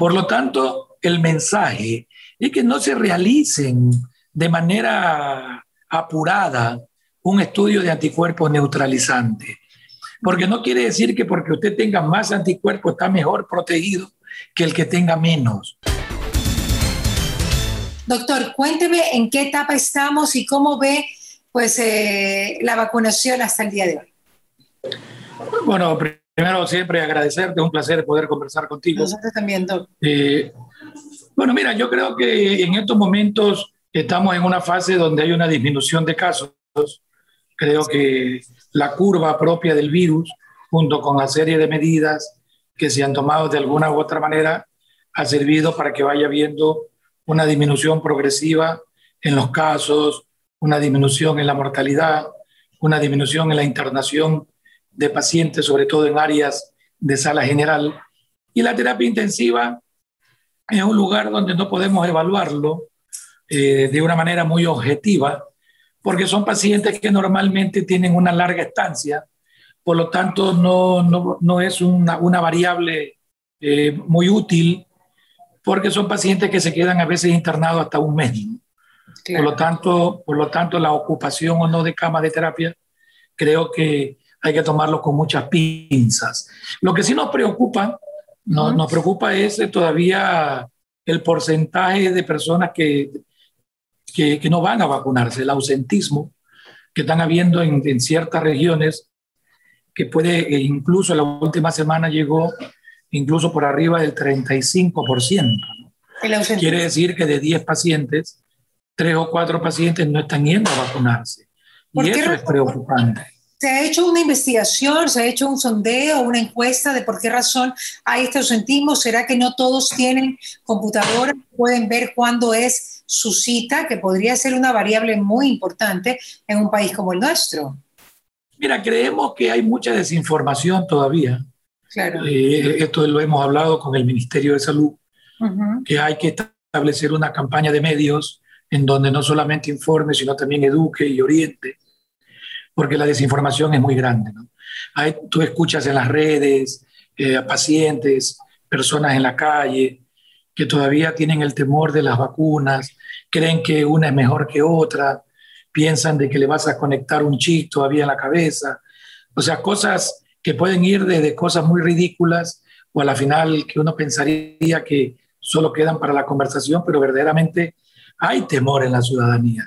Por lo tanto, el mensaje es que no se realicen de manera apurada un estudio de anticuerpos neutralizante. Porque no quiere decir que porque usted tenga más anticuerpos está mejor protegido que el que tenga menos. Doctor, cuénteme en qué etapa estamos y cómo ve pues, eh, la vacunación hasta el día de hoy. Bueno, primero siempre agradecerte, un placer poder conversar contigo. Nosotros también, doctor. Eh, bueno, mira, yo creo que en estos momentos estamos en una fase donde hay una disminución de casos. Creo que la curva propia del virus, junto con la serie de medidas que se han tomado de alguna u otra manera, ha servido para que vaya viendo una disminución progresiva en los casos, una disminución en la mortalidad, una disminución en la internación de pacientes, sobre todo en áreas de sala general. Y la terapia intensiva es un lugar donde no podemos evaluarlo eh, de una manera muy objetiva, porque son pacientes que normalmente tienen una larga estancia, por lo tanto no, no, no es una, una variable eh, muy útil, porque son pacientes que se quedan a veces internados hasta un mes. Por, lo tanto, por lo tanto, la ocupación o no de cama de terapia, creo que hay que tomarlo con muchas pinzas. Lo que sí nos preocupa, no, nos preocupa es eh, todavía el porcentaje de personas que que, no van a vacunarse, el ausentismo que están habiendo en, ciertas regiones, que puede, e incluso la última semana llegó incluso por arriba del 35%. Quiere decir que de 10 pacientes, 3 o 4 pacientes no están yendo a vacunarse. Y eso es preocupante. ¿Se ha hecho una investigación, se ha hecho un sondeo, una encuesta de por qué razón hay este ausentismo? ¿Será que no todos tienen computadora, pueden ver cuándo es su cita, que podría ser una variable muy importante en un país como el nuestro? Mira, creemos que hay mucha desinformación todavía. Claro. Eh, esto lo hemos hablado con el Ministerio de Salud, que hay que establecer una campaña de medios en donde no solamente informe, sino también eduque y oriente porque la desinformación es muy grande. tú escuchas en las redes eh, a pacientes, personas en la calle, que todavía tienen el temor de las vacunas, creen que una es mejor que otra, piensan de que le vas a conectar un chip todavía en la cabeza. O sea, cosas que pueden ir desde cosas muy ridículas o a la final que uno pensaría que solo quedan para la conversación, pero verdaderamente hay temor en la ciudadanía.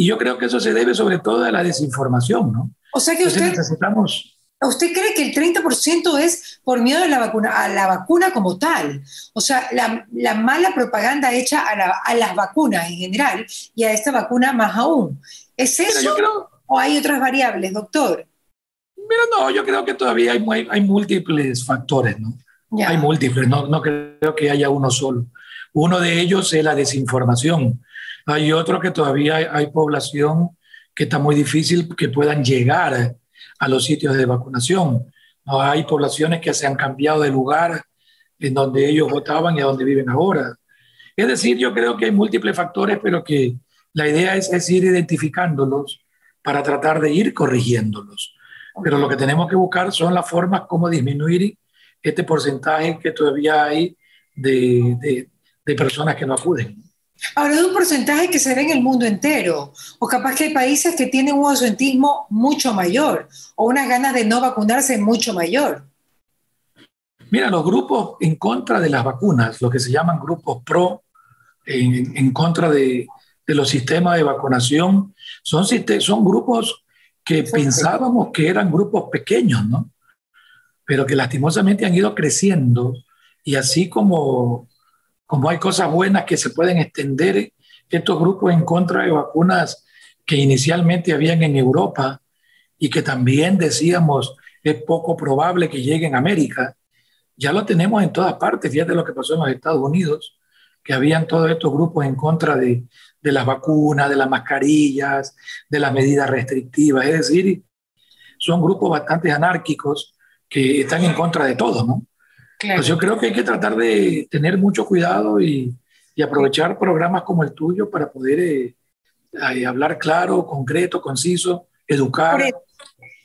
Y yo creo que eso se debe sobre todo a la desinformación, ¿no? O sea que usted, necesitamos... ¿Usted cree que el 30% es por miedo a la vacuna, a la vacuna como tal? O sea, la, la mala propaganda hecha a, a, las vacunas en general y a esta vacuna más aún. ¿Es eso o hay otras variables, doctor? Mira, no, yo creo que todavía hay, hay, hay múltiples factores, ¿no? Hay múltiples, no, no creo que haya uno solo. Uno de ellos es la desinformación. Hay otro que todavía hay, población que está muy difícil que puedan llegar a los sitios de vacunación. Hay poblaciones que se han cambiado de lugar en donde ellos votaban y a donde viven ahora. Es decir, yo creo que hay múltiples factores, pero que la idea es, es ir identificándolos para tratar de ir corrigiéndolos. Pero lo que tenemos que buscar son las formas como disminuir este porcentaje que todavía hay de, de, de personas que no acuden. Ahora, de un porcentaje que se ve en el mundo entero, o capaz que hay países que tienen un ausentismo mucho mayor, o unas ganas de no vacunarse mucho mayor. Mira, los grupos en contra de las vacunas, lo que se llaman grupos pro, en, contra de, los sistemas de vacunación, son, son grupos que pensábamos que eran grupos pequeños, ¿no? Pero que lastimosamente han ido creciendo y así como como hay cosas buenas que se pueden extender, estos grupos en contra de vacunas que inicialmente habían en Europa y que también decíamos es poco probable que lleguen a América, ya lo tenemos en todas partes. Fíjate lo que pasó en los Estados Unidos, que habían todos estos grupos en contra de, de las vacunas, de las mascarillas, de las medidas restrictivas. Es decir, son grupos bastante anárquicos que están en contra de todo, ¿no? Pues yo creo que hay que tratar de tener mucho cuidado y, y aprovechar programas como el tuyo para poder eh, hablar claro, concreto, conciso, educar.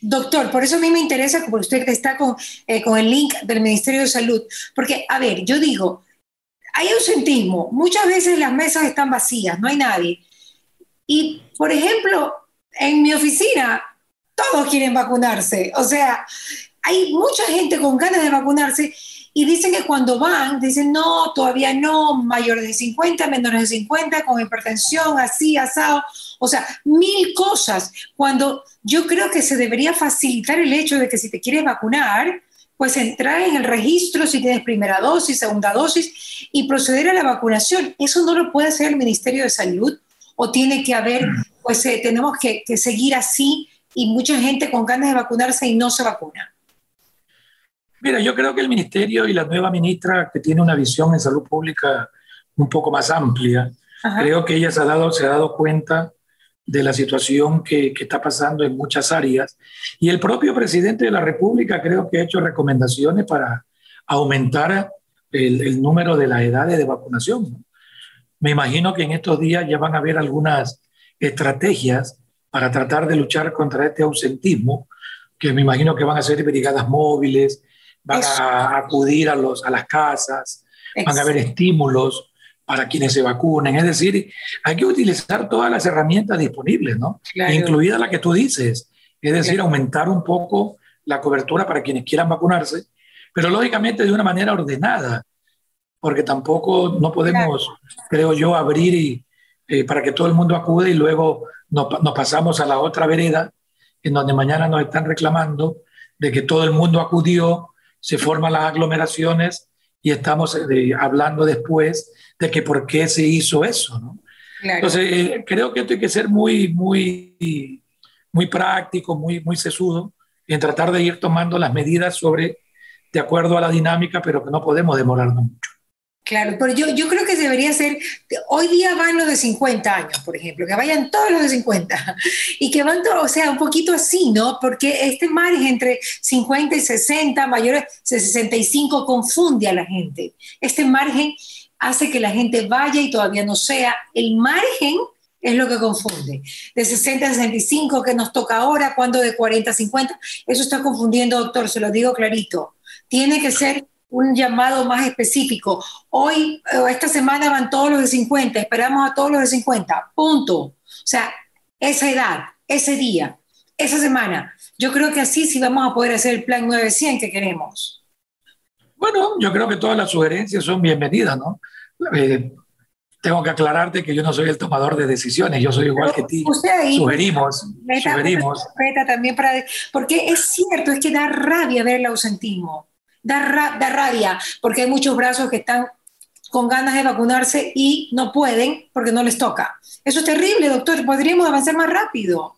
Doctor, por eso a mí me interesa, como usted está con, eh, con el link del Ministerio de Salud, porque, a ver, yo digo, hay ausentismo. Muchas veces las mesas están vacías, no hay nadie. Y, por ejemplo, en mi oficina, todos quieren vacunarse. O sea, hay mucha gente con ganas de vacunarse y dicen que cuando van, dicen, no, todavía no, mayores de 50, menores de 50, con hipertensión, así, asado. O sea, mil cosas. Cuando yo creo que se debería facilitar el hecho de que si te quieres vacunar, pues entrar en el registro si tienes primera dosis, segunda dosis y proceder a la vacunación. Eso no lo puede hacer el Ministerio de Salud o tiene que haber, pues eh, tenemos que, que seguir así y mucha gente con ganas de vacunarse y no se vacuna. Mira, yo creo que el ministerio y la nueva ministra, que tiene una visión en salud pública un poco más amplia, creo que ella se ha, dado, se ha dado cuenta de la situación que, que, está pasando en muchas áreas. Y el propio presidente de la República creo que ha hecho recomendaciones para aumentar el, el número de las edades de vacunación. Me imagino que en estos días ya van a haber algunas estrategias para tratar de luchar contra este ausentismo, que me imagino que van a ser brigadas móviles, van a acudir a, los, a las casas, van a haber estímulos para quienes se vacunen. Es decir, hay que utilizar todas las herramientas disponibles, ¿no? Incluida la que tú dices. Es decir, aumentar un poco la cobertura para quienes quieran vacunarse, pero lógicamente de una manera ordenada, porque tampoco no podemos, creo yo, abrir y, eh, para que todo el mundo acude y luego nos, nos pasamos a la otra vereda, en donde mañana nos están reclamando de que todo el mundo acudió se forman las aglomeraciones y estamos eh, hablando después de que por qué se hizo eso, ¿no? Entonces, eh, creo que esto hay que ser muy, muy, muy práctico, muy, muy sesudo en tratar de ir tomando las medidas sobre, de acuerdo a la dinámica, pero que no podemos demorarnos mucho. Claro, pero yo, yo creo que debería ser, hoy día van los de 50 años, por ejemplo, que vayan todos los de 50 y que van todos, o sea, un poquito así, ¿no? Porque este margen entre 50 y 60, mayores de 65, confunde a la gente. Este margen hace que la gente vaya y todavía no sea. El margen es lo que confunde. De 60 a 65, que nos toca ahora, cuando de 40 a 50, eso está confundiendo, doctor, se lo digo clarito. Tiene que ser un llamado más específico. Hoy, o esta semana van todos los de 50, esperamos a todos los de 50, punto. O sea, esa edad, ese día, esa semana. Yo creo que así sí vamos a poder hacer el plan 900 que queremos. Bueno, yo creo que todas las sugerencias son bienvenidas, ¿no? Eh, tengo que aclararte que yo no soy el tomador de decisiones, yo soy igual que ti. sugerimos, sugerimos. también para, porque es cierto, es que da rabia ver el ausentismo da, da rabia, porque hay muchos brazos que están con ganas de vacunarse y no pueden porque no les toca. Eso es terrible, doctor. Podríamos avanzar más rápido.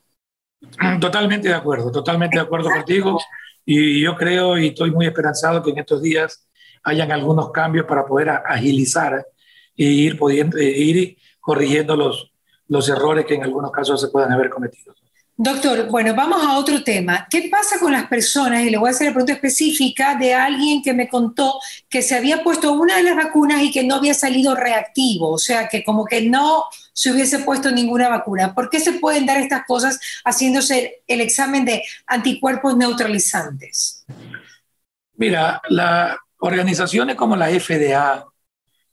Totalmente de acuerdo, totalmente de acuerdo contigo. Y yo creo y estoy muy esperanzado que en estos días hayan algunos cambios para poder agilizar e ir, pudiendo, e ir corrigiendo los, los errores que en algunos casos se puedan haber cometido. Doctor, bueno, vamos a otro tema. ¿Qué pasa con las personas? Y le voy a hacer la pregunta específica de alguien que me contó que se había puesto una de las vacunas y que no había salido reactivo, o sea, que como que no se hubiese puesto ninguna vacuna. ¿Por qué se pueden dar estas cosas haciéndose el examen de anticuerpos neutralizantes? Mira, las organizaciones como la FDA,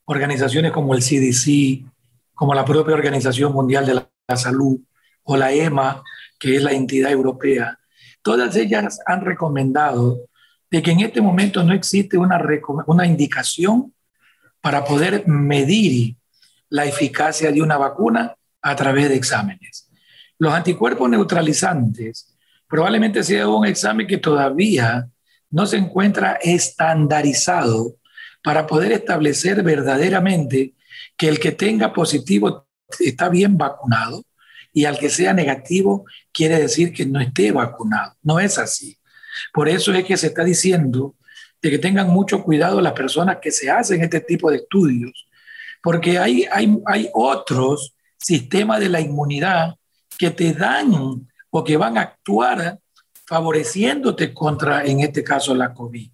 organizaciones como el CDC, como la propia Organización Mundial de la Salud o la EMA, que es la entidad europea, todas ellas han recomendado de que en este momento no existe una, una indicación para poder medir la eficacia de una vacuna a través de exámenes. Los anticuerpos neutralizantes probablemente sea un examen que todavía no se encuentra estandarizado para poder establecer verdaderamente que el que tenga positivo está bien vacunado y al que sea negativo quiere decir que no esté vacunado. No es así. Por eso es que se está diciendo de que tengan mucho cuidado las personas que se hacen este tipo de estudios, porque hay, hay, hay otros sistemas de la inmunidad que te dan o que van a actuar favoreciéndote contra, en este caso, la COVID.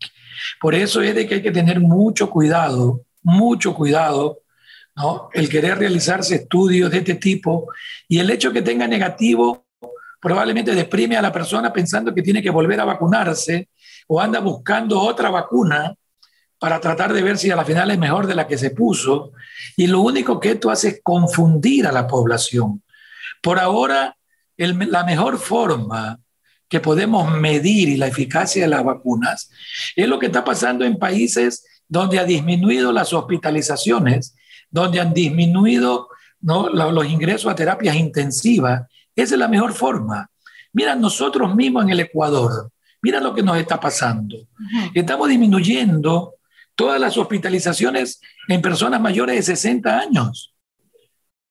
Por eso es de que hay que tener mucho cuidado, mucho cuidado el querer realizarse estudios de este tipo y el hecho que tenga negativo probablemente deprime a la persona pensando que tiene que volver a vacunarse o anda buscando otra vacuna para tratar de ver si a la final es mejor de la que se puso. Y lo único que esto hace es confundir a la población. Por ahora, la mejor forma que podemos medir la eficacia de las vacunas es lo que está pasando en países donde ha disminuido las hospitalizaciones, donde han disminuido los ingresos a terapias intensivas. Esa es la mejor forma. Mira, nosotros mismos en el Ecuador, mira lo que nos está pasando. Estamos disminuyendo todas las hospitalizaciones en personas mayores de 60 años.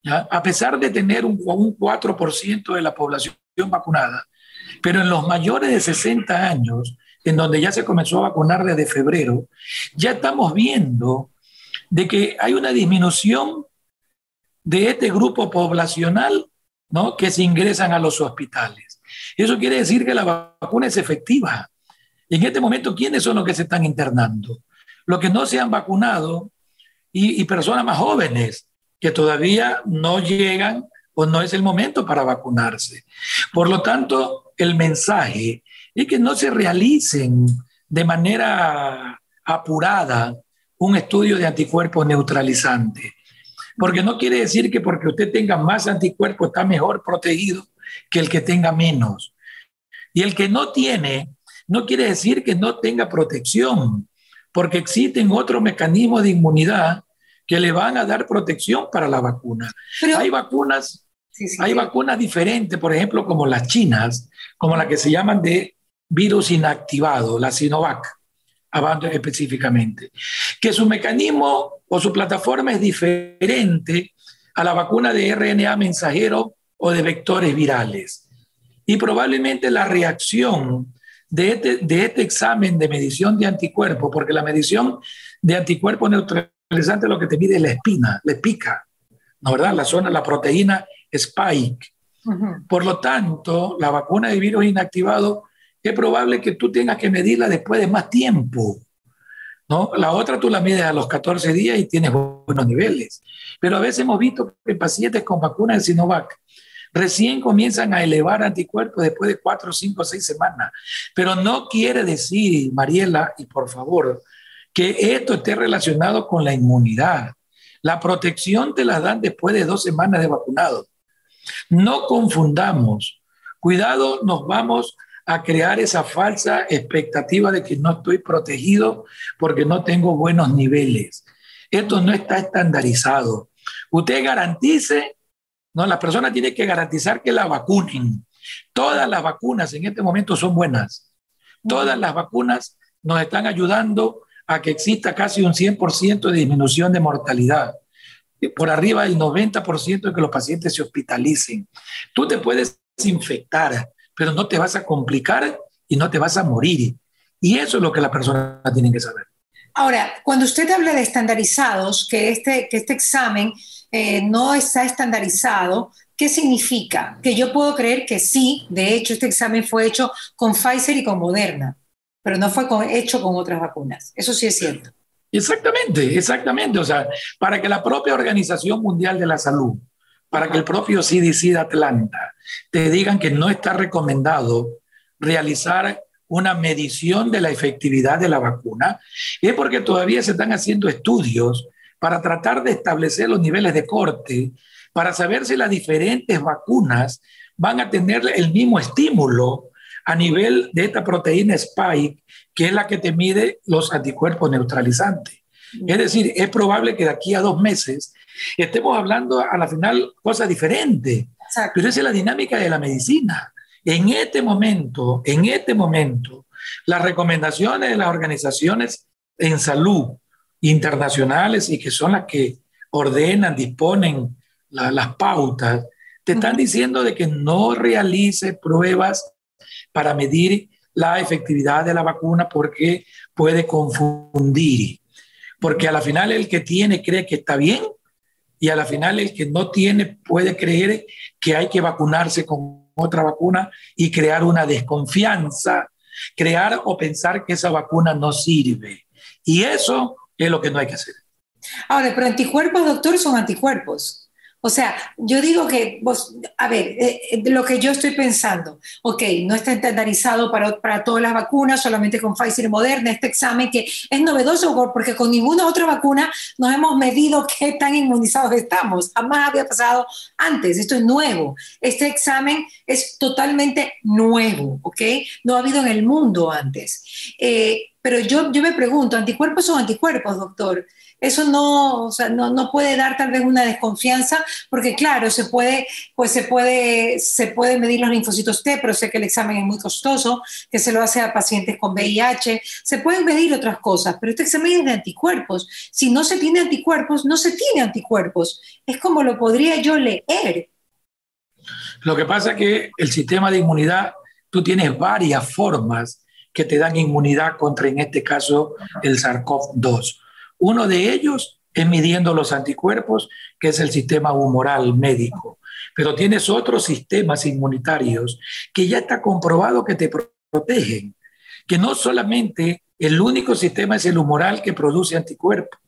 A pesar de tener un, un 4% de la población vacunada, pero en los mayores de 60 años, en donde ya se comenzó a vacunar desde febrero, ya estamos viendo de que hay una disminución de este grupo poblacional ¿no? que se ingresan a los hospitales. Eso quiere decir que la vacuna es efectiva. En este momento, ¿quiénes son los que se están internando? Los que no se han vacunado y, y personas más jóvenes que todavía no llegan o no es el momento para vacunarse. Por lo tanto, el mensaje es que no se realicen de manera apurada un estudio de anticuerpos neutralizante. Porque no quiere decir que porque usted tenga más anticuerpos está mejor protegido que el que tenga menos. Y el que no tiene, no quiere decir que no tenga protección, porque existen otros mecanismos de inmunidad que le van a dar protección para la vacuna. Hay vacunas hay vacunas diferentes, por ejemplo, como las chinas, como la que se llaman de virus inactivado, la Sinovac, hablando específicamente, que su mecanismo o su plataforma es diferente a la vacuna de RNA mensajero o de vectores virales. Y probablemente la reacción de este, de este examen de medición de anticuerpos, porque la medición de anticuerpos neutralizante lo que te mide es la espina, la pica, ¿no verdad? La zona, la proteína spike. Por lo tanto, la vacuna de virus inactivado es probable que tú tengas que medirla después de más tiempo. ¿no? La otra tú la mides a los 14 días y tienes buenos niveles. Pero a veces hemos visto que pacientes con vacuna de Sinovac recién comienzan a elevar anticuerpos después de 4, 5, 6 semanas. Pero no quiere decir, Mariela, y por favor, que esto esté relacionado con la inmunidad. La protección te la dan después de dos semanas de vacunado. No confundamos. Cuidado, nos vamos a crear esa falsa expectativa de que no estoy protegido porque no tengo buenos niveles. Esto no está estandarizado. Usted garantice, no, la persona tiene que garantizar que la vacunen. Todas las vacunas en este momento son buenas. Todas las vacunas nos están ayudando a que exista casi un 100% de disminución de mortalidad por arriba del 90% de que los pacientes se hospitalicen. Tú te puedes infectar, pero no te vas a complicar y no te vas a morir. Y eso es lo que la persona tiene que saber. Ahora, cuando usted habla de estandarizados, que este, que este examen eh, no está estandarizado, ¿qué significa? Que yo puedo creer que sí, de hecho, este examen fue hecho con Pfizer y con Moderna, pero no fue hecho con otras vacunas. Eso sí es cierto. Exactamente, exactamente. O sea, para que la propia Organización Mundial de la Salud, para que el propio CDC de Atlanta te digan que no está recomendado realizar una medición de la efectividad de la vacuna, es porque todavía se están haciendo estudios para tratar de establecer los niveles de corte, para saber si las diferentes vacunas van a tener el mismo estímulo a nivel de esta proteína spike, que es la que te mide los anticuerpos neutralizantes. Es decir, es probable que de aquí a dos meses estemos hablando a la final cosas diferentes, pero esa es la dinámica de la medicina. En este momento, en este momento, las recomendaciones de las organizaciones en salud internacionales y que son las que ordenan, disponen las pautas, te están diciendo de que no realice pruebas para medir la efectividad de la vacuna porque puede confundir. Porque a la final el que tiene cree que está bien y a la final el que no tiene puede creer que hay que vacunarse con otra vacuna y crear una desconfianza, crear o pensar que esa vacuna no sirve. Y eso es lo que no hay que hacer. Ahora, pero anticuerpos, doctor, son anticuerpos. O sea, yo digo que, vos, a ver, eh, eh, lo que yo estoy pensando, ok, no está estandarizado para, para todas las vacunas, solamente con Pfizer y Moderna, este examen que es novedoso porque con ninguna otra vacuna nos hemos medido qué tan inmunizados estamos. Jamás había pasado antes, esto es nuevo. Este examen es totalmente nuevo, ¿ok? No ha habido en el mundo antes. Eh, pero yo, yo me pregunto, ¿anticuerpos o anticuerpos, doctor? Eso no, o sea, no, no, puede dar tal vez una desconfianza, porque claro, se puede, pues se puede, se puede medir los linfocitos T, pero sé que el examen es muy costoso, que se lo hace a pacientes con VIH, se pueden medir otras cosas, pero este examen es de anticuerpos. Si no se tiene anticuerpos, no se tiene anticuerpos. Es como lo podría yo leer. Lo que pasa es que el sistema de inmunidad, tú tienes varias formas que te dan inmunidad contra, en este caso, el SARS-CoV-2 uno de ellos es midiendo los anticuerpos, que es el sistema humoral médico. Pero tienes otros sistemas inmunitarios que ya está comprobado que te protegen, que no solamente el único sistema es el humoral que produce anticuerpos,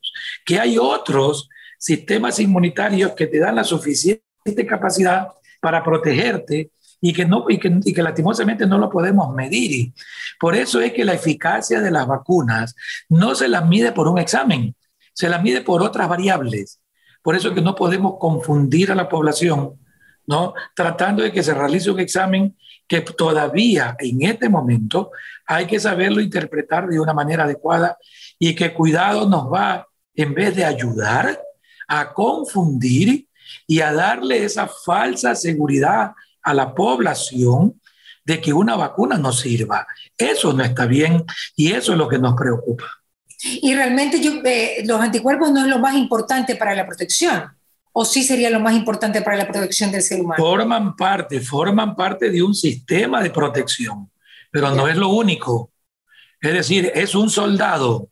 que hay otros sistemas inmunitarios que te dan la suficiente capacidad para protegerte y que, no, y que, y que lastimosamente no lo podemos medir. Por eso es que la eficacia de las vacunas no se las mide por un examen, se las mide por otras variables. Por eso es que no podemos confundir a la población, ¿no? Tratando de que se realice un examen que todavía en este momento hay que saberlo interpretar de una manera adecuada y que cuidado nos va, en vez de ayudar, a confundir y a darle esa falsa seguridad a la población de que una vacuna no sirva. Eso no está bien y eso es lo que nos preocupa. Y realmente yo, eh, los anticuerpos no es lo más importante para la protección. ¿O sí sería lo más importante para la protección del ser humano? Forman parte, forman parte de un sistema de protección, pero no es lo único. Es decir, es un soldado,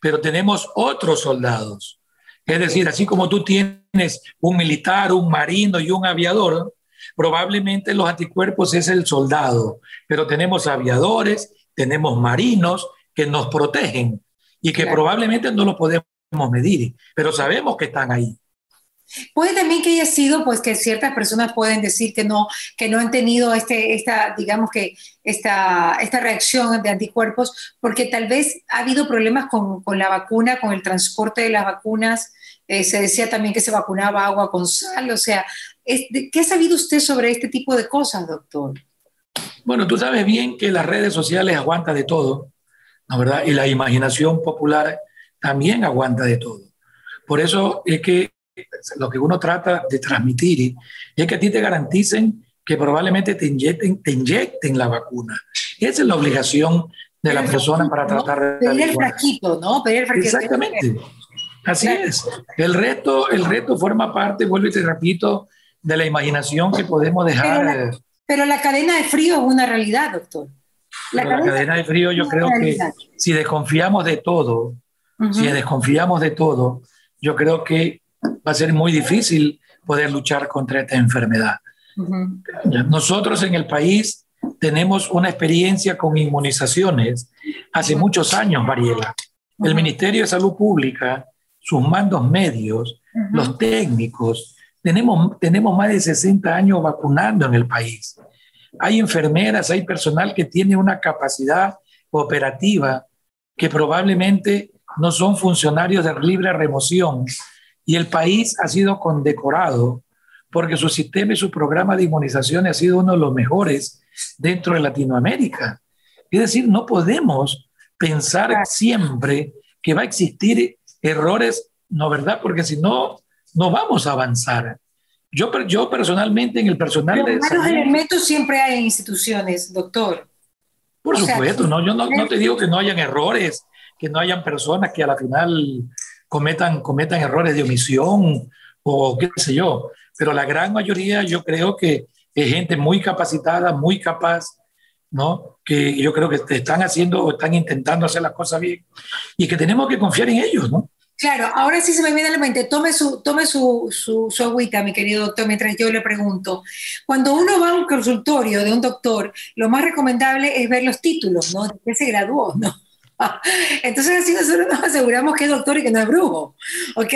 pero tenemos otros soldados. Es decir, así como tú tienes un militar, un marino y un aviador, Probablemente los anticuerpos es el soldado, pero tenemos aviadores, tenemos marinos que nos protegen y que probablemente no lo podemos medir, pero sabemos que están ahí. Puede también que haya sido, pues que ciertas personas pueden decir que no, que no han tenido este, esta, digamos que esta, esta reacción de anticuerpos, porque tal vez ha habido problemas con, con la vacuna, con el transporte de las vacunas. Eh, se decía también que se vacunaba agua con sal, o sea, ¿Qué ha sabido usted sobre este tipo de cosas, doctor? Bueno, tú sabes bien que las redes sociales aguantan de todo, ¿no verdad? Y la imaginación popular también aguanta de todo. Por eso es que lo que uno trata de transmitir es que a ti te garanticen que probablemente te inyecten, te inyecten la vacuna. Esa es la obligación de la persona para tratar de... Pedir el fraquito, ¿no? Pedir el fraquito. Exactamente. Así es. El reto, el reto forma parte, vuelvo y te repito, de la imaginación que podemos dejar. Pero la, cadena de frío es una realidad, doctor. La, cadena, de frío yo creo que si desconfiamos de todo, si desconfiamos de todo, yo creo que va a ser muy difícil poder luchar contra esta enfermedad. Nosotros en el país tenemos una experiencia con inmunizaciones hace muchos años, Mariela. El Ministerio de Salud Pública, sus mandos medios, los técnicos, tenemos, tenemos más de 60 años vacunando en el país. Hay enfermeras, hay personal que tiene una capacidad operativa que probablemente no son funcionarios de libre remoción y el país ha sido condecorado porque su sistema y su programa de inmunización ha sido uno de los mejores dentro de Latinoamérica. Es decir, no podemos pensar siempre que va a existir errores, no verdad, porque si no, no vamos a avanzar. Yo, yo personalmente, en el personal de... Malos elementos siempre hay en instituciones, doctor. Por supuesto, no, yo no, no, te digo que no hayan errores, que no hayan personas que a la final cometan, cometan errores de omisión o qué sé yo, pero la gran mayoría yo creo que es gente muy capacitada, muy capaz, ¿no? Que yo creo que están haciendo o están intentando hacer las cosas bien y que tenemos que confiar en ellos, ¿no? Claro, ahora sí se me viene a la mente, tome su, tome su, su, agüita, mi querido doctor, mientras yo le pregunto. Cuando uno va a un consultorio de un doctor, lo más recomendable es ver los títulos, ¿no? De qué se graduó, ¿no? Entonces así nosotros nos aseguramos que es doctor y que no es brujo, ¿ok?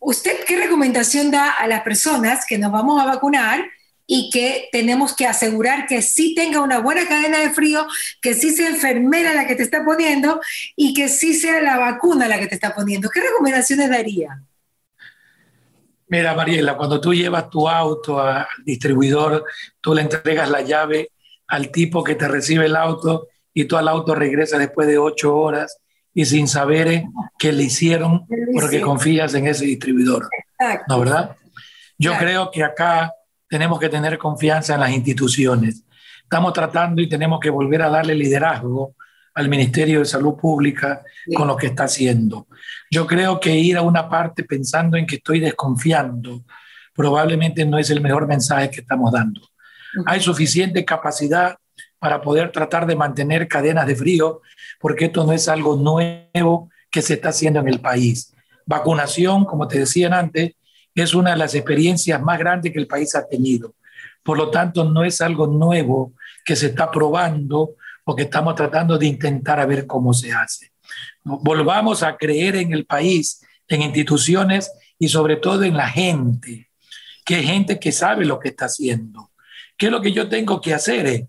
¿usted qué recomendación da a las personas que nos vamos a vacunar y que tenemos que asegurar que sí tenga una buena cadena de frío, que sí sea enfermera la que te está poniendo y que sí sea la vacuna la que te está poniendo. ¿Qué recomendaciones daría? Mira, Mariela, cuando tú llevas tu auto al distribuidor, tú le entregas la llave al tipo que te recibe el auto y tú al auto regresas después de ocho horas y sin saber eh, qué le hicieron porque confías en ese distribuidor. ¿No, verdad? Yo creo que acá tenemos que tener confianza en las instituciones. Estamos tratando y tenemos que volver a darle liderazgo al Ministerio de Salud Pública con lo que está haciendo. Yo creo que ir a una parte pensando en que estoy desconfiando probablemente no es el mejor mensaje que estamos dando. Hay suficiente capacidad para poder tratar de mantener cadenas de frío, porque esto no es algo nuevo que se está haciendo en el país. Vacunación, como te decían antes, es una de las experiencias más grandes que el país ha tenido. Por lo tanto, no es algo nuevo que se está probando o que estamos tratando de intentar a ver cómo se hace. Volvamos a creer en el país, en instituciones y sobre todo en la gente, que es gente que sabe lo que está haciendo. ¿Qué es lo que yo tengo que hacer?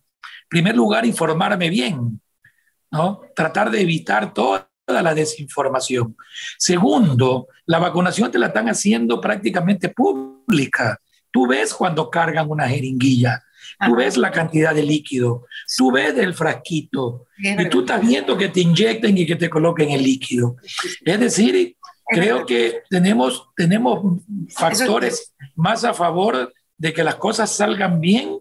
Primer lugar, informarme bien, ¿no? Tratar de evitar toda la desinformación. Segundo, la vacunación te la están haciendo prácticamente pública. Tú ves cuando cargan una jeringuilla, tú ves la cantidad de líquido, tú ves el frasquito y tú estás viendo que te inyecten y que te coloquen el líquido. Es decir, creo que tenemos, tenemos factores más a favor de que las cosas salgan bien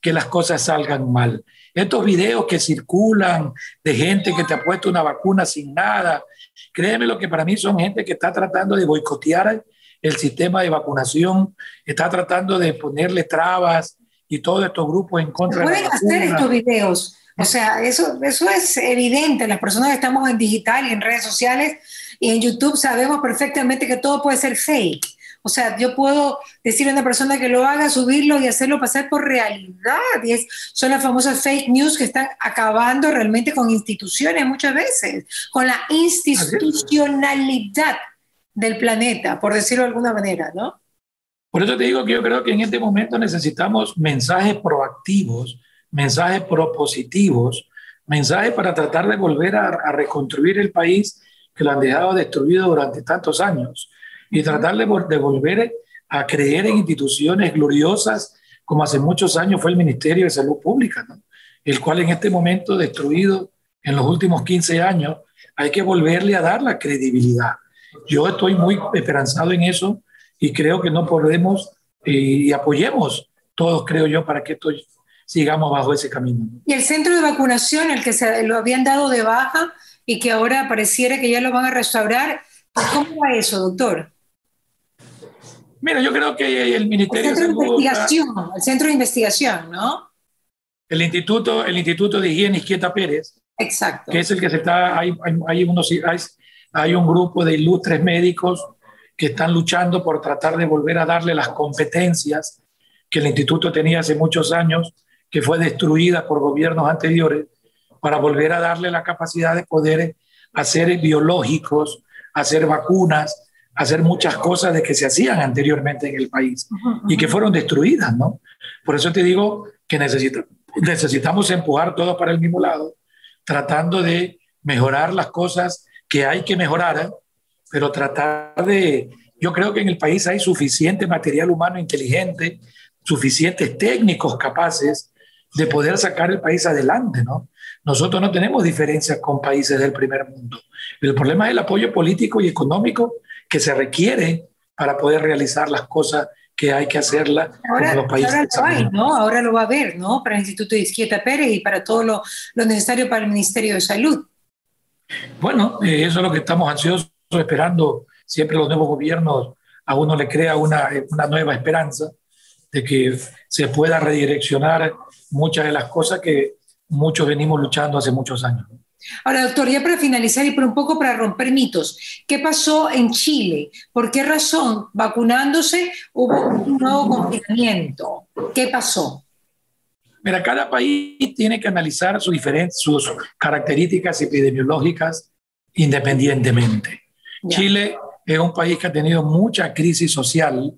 que las cosas salgan mal. Estos videos que circulan de gente que te ha puesto una vacuna sin nada, créeme lo que para mí son gente que está tratando de boicotear el sistema de vacunación, está tratando de ponerle trabas y todos estos grupos en contra de la hacer estos videos. O sea, eso, eso es evidente. Las personas que estamos en digital y en redes sociales y en YouTube sabemos perfectamente que todo puede ser fake. O sea, yo puedo decirle a una persona que lo haga, subirlo y hacerlo pasar por realidad. Y es, son las famosas fake news que están acabando realmente con instituciones muchas veces, con la institucionalidad del planeta, por decirlo de alguna manera, ¿no? Por eso te digo que yo creo que en este momento necesitamos mensajes proactivos, mensajes propositivos, mensajes para tratar de volver a, a reconstruir el país que lo han dejado destruido durante tantos años y tratar de, volver a creer en instituciones gloriosas como hace muchos años fue el Ministerio de Salud Pública, el cual en este momento destruido en los últimos 15 años, hay que volverle a dar la credibilidad. Yo estoy muy esperanzado en eso y creo que no podemos eh, y apoyemos todos, creo yo, para que esto sigamos bajo ese camino. Y el centro de vacunación, el que se lo habían dado de baja y que ahora pareciera que ya lo van a restaurar, ¿cómo va eso, doctor? Mira, yo creo que el Ministerio el centro de, investigación, el centro de investigación, ¿no? El Instituto, el Instituto de Higiene Izquieta Pérez. Exacto. Que es el que se está, hay, hay, unos, hay, hay un grupo de ilustres médicos que están luchando por tratar de volver a darle las competencias que el instituto tenía hace muchos años, que fue destruida por gobiernos anteriores, para volver a darle la capacidad de poder hacer biológicos, hacer vacunas, hacer muchas cosas de que se hacían anteriormente en el país y que fueron destruidas, ¿no? Por eso te digo que necesitamos empujar todos para el mismo lado, tratando de mejorar las cosas que hay que mejorar, pero tratar de... Yo creo que en el país hay suficiente material humano inteligente, suficientes técnicos capaces de poder sacar el país adelante, ¿no? Nosotros no tenemos diferencias con países del primer mundo. El problema es el apoyo político y económico que se requiere para poder realizar las cosas que hay que hacerlas ahora, los países. Ahora lo, hay, ¿no? ahora lo va a haber, ¿no? Para el Instituto de Izquieta Pérez y para todo lo, lo necesario para el Ministerio de Salud. Bueno, eh, eso es lo que estamos ansiosos esperando. Siempre los nuevos gobiernos a uno le crea una, una nueva esperanza de que se pueda redireccionar muchas de las cosas que muchos venimos luchando hace muchos años. Ahora, doctor, ya para finalizar y por un poco para romper mitos, ¿qué pasó en Chile? ¿Por qué razón, vacunándose, hubo un nuevo confinamiento? ¿Qué pasó? Mira, cada país tiene que analizar sus, sus características epidemiológicas independientemente. Chile es un país que ha tenido mucha crisis social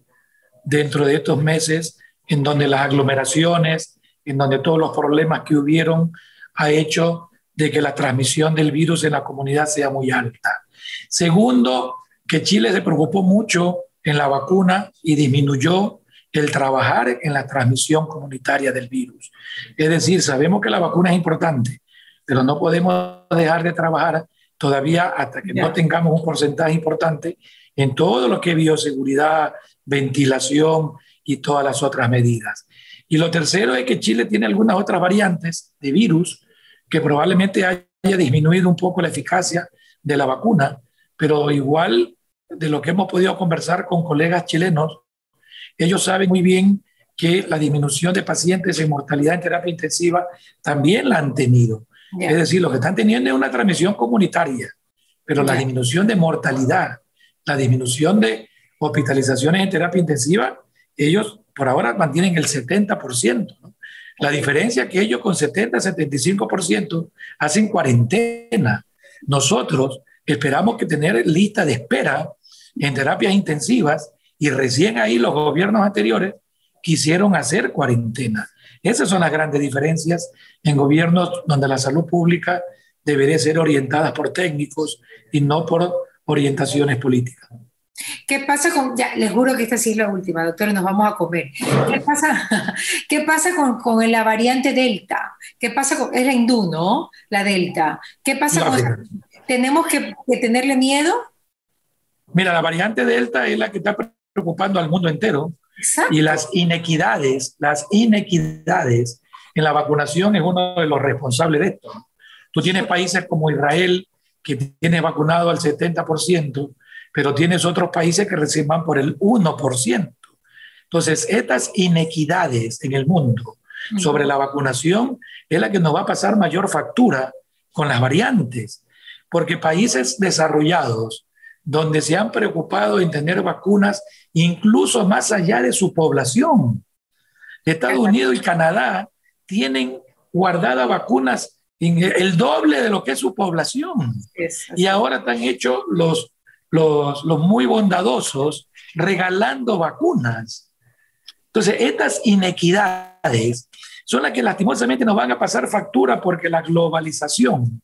dentro de estos meses, en donde las aglomeraciones, en donde todos los problemas que hubieron, ha hecho de que la transmisión del virus en la comunidad sea muy alta. Segundo, que Chile se preocupó mucho en la vacuna y disminuyó el trabajar en la transmisión comunitaria del virus. Es decir, sabemos que la vacuna es importante, pero no podemos dejar de trabajar todavía hasta que no tengamos un porcentaje importante en todo lo que es bioseguridad, ventilación y todas las otras medidas. Y lo tercero es que Chile tiene algunas otras variantes de virus que probablemente haya disminuido un poco la eficacia de la vacuna, pero igual de lo que hemos podido conversar con colegas chilenos, ellos saben muy bien que la disminución de pacientes en mortalidad en terapia intensiva también la han tenido. Es decir, lo que están teniendo es una transmisión comunitaria, pero la disminución de mortalidad, la disminución de hospitalizaciones en terapia intensiva, ellos por ahora mantienen el 70%. La diferencia que ellos con 70-75% hacen cuarentena. Nosotros esperamos que tener lista de espera en terapias intensivas y recién ahí los gobiernos anteriores quisieron hacer cuarentena. Esas son las grandes diferencias en gobiernos donde la salud pública debería ser orientada por técnicos y no por orientaciones políticas. ¿Qué pasa con, ya les juro que esta sí es la última, doctor, nos vamos a comer. ¿Qué pasa, qué pasa con, con, la variante Delta? ¿Qué pasa con, es la hindú, ¿no? La Delta. ¿Qué pasa con, tenemos que, que tenerle miedo? Mira, la variante Delta es la que está preocupando al mundo entero. Y las inequidades, las inequidades en la vacunación es uno de los responsables de esto. Tú tienes países como Israel, que tiene vacunado al 70%, pero tienes otros países que recién van por el 1%. Entonces, estas inequidades en el mundo sobre la vacunación es la que nos va a pasar mayor factura con las variantes, porque países desarrollados donde se han preocupado en tener vacunas incluso más allá de su población. Estados Unidos y Canadá tienen guardadas vacunas en el doble de lo que es su población. y ahora están hechos los, los, los muy bondadosos regalando vacunas. Entonces, estas inequidades son las que lastimosamente nos van a pasar factura porque la globalización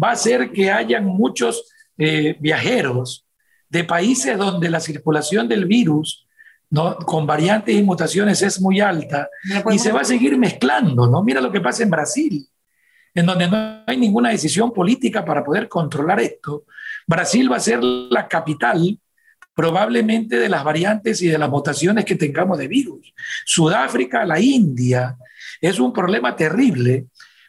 va a hacer que hayan muchos eh, viajeros de países donde la circulación del virus ¿no? con variantes y mutaciones es muy alta y se va a seguir mezclando. ¿no? Mira lo que pasa en Brasil, en donde no hay ninguna decisión política para poder controlar esto. Brasil va a ser la capital probablemente de las variantes y de las mutaciones que tengamos de virus. Sudáfrica, la India, es un problema terrible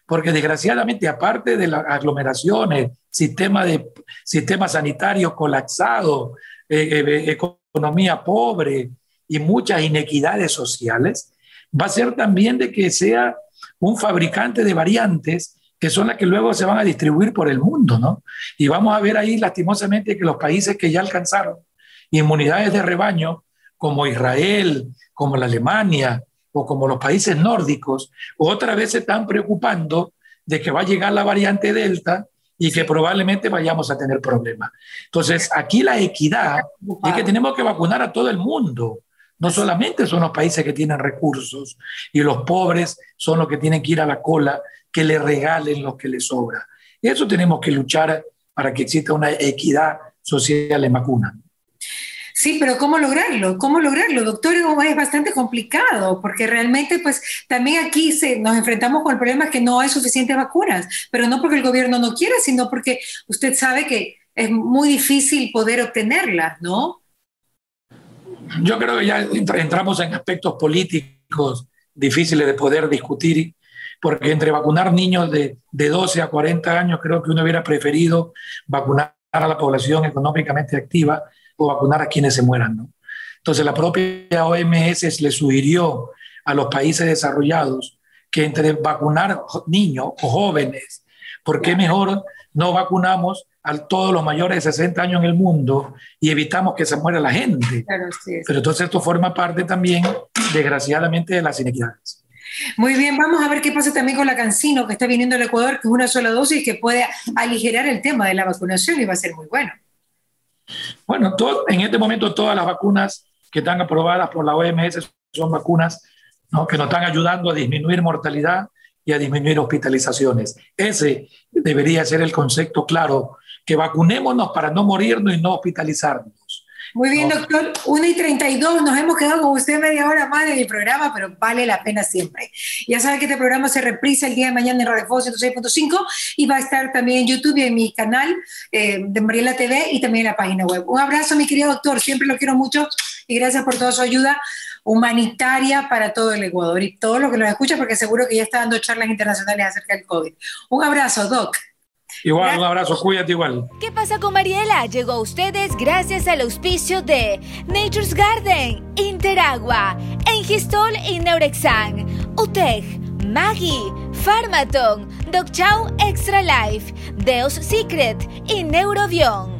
porque desgraciadamente aparte de las aglomeraciones, sistema, de, sistema sanitario colapsado, eh, eh, economía pobre y muchas inequidades sociales, va a ser también de que sea un fabricante de variantes que son las que luego se van a distribuir por el mundo, ¿no? Y vamos a ver ahí lastimosamente que los países que ya alcanzaron inmunidades de rebaño, como Israel, como la Alemania, o como los países nórdicos, otra vez se están preocupando de que va a llegar la variante Delta y que probablemente vayamos a tener problemas. Entonces, aquí la equidad es que tenemos que vacunar a todo el mundo. No solamente son los países que tienen recursos y los pobres son los que tienen que ir a la cola, que le regalen lo que les sobra. Eso tenemos que luchar para que exista una equidad social en vacunas. Sí, pero ¿cómo lograrlo? ¿Cómo lograrlo, doctor? Es bastante complicado porque realmente pues también aquí se, nos enfrentamos con el problema que no hay suficientes vacunas, pero no porque el gobierno no quiera, sino porque usted sabe que es muy difícil poder obtenerlas, ¿no? Yo creo que ya entramos en aspectos políticos difíciles de poder discutir, porque entre vacunar niños de, de 12 a 40 años, creo que uno hubiera preferido vacunar a la población económicamente activa o vacunar a quienes se mueran. ¿no? Entonces la propia OMS le sugirió a los países desarrollados que entre vacunar niños o jóvenes, ¿por qué mejor no vacunamos a todos los mayores de 60 años en el mundo y evitamos que se muera la gente? Pero entonces esto forma parte también, desgraciadamente, de las inequidades. Muy bien, vamos a ver qué pasa también con la Cancino, que está viniendo al Ecuador, que es una sola dosis que puede aligerar el tema de la vacunación y va a ser muy bueno. Bueno, en este momento todas las vacunas que están aprobadas por la OMS son vacunas que nos están ayudando a disminuir mortalidad y a disminuir hospitalizaciones. Ese debería ser el concepto claro, que vacunémonos para no morirnos y no hospitalizarnos. Muy bien, doctor. 1 y 32, nos hemos quedado con usted media hora más en el programa, pero vale la pena siempre. Ya saben que este programa se reprisa el día de mañana en Radio Fox 106.5 y va a estar también en YouTube y en mi canal eh, de Mariela TV y también en la página web. Un abrazo, mi querido doctor, siempre lo quiero mucho y gracias por toda su ayuda humanitaria para todo el Ecuador y todo lo que nos escucha, porque seguro que ya está dando charlas internacionales acerca del COVID. Un abrazo, Doc. Igual, un abrazo, cuídate igual. ¿Qué pasa con Mariela? Llegó a ustedes gracias al auspicio de Nature's Garden, Interagua, Engistol y Neurexan, UTEG, Maggie, Pharmaton, Doc Chow Extra Life, Deus Secret y Neurobion.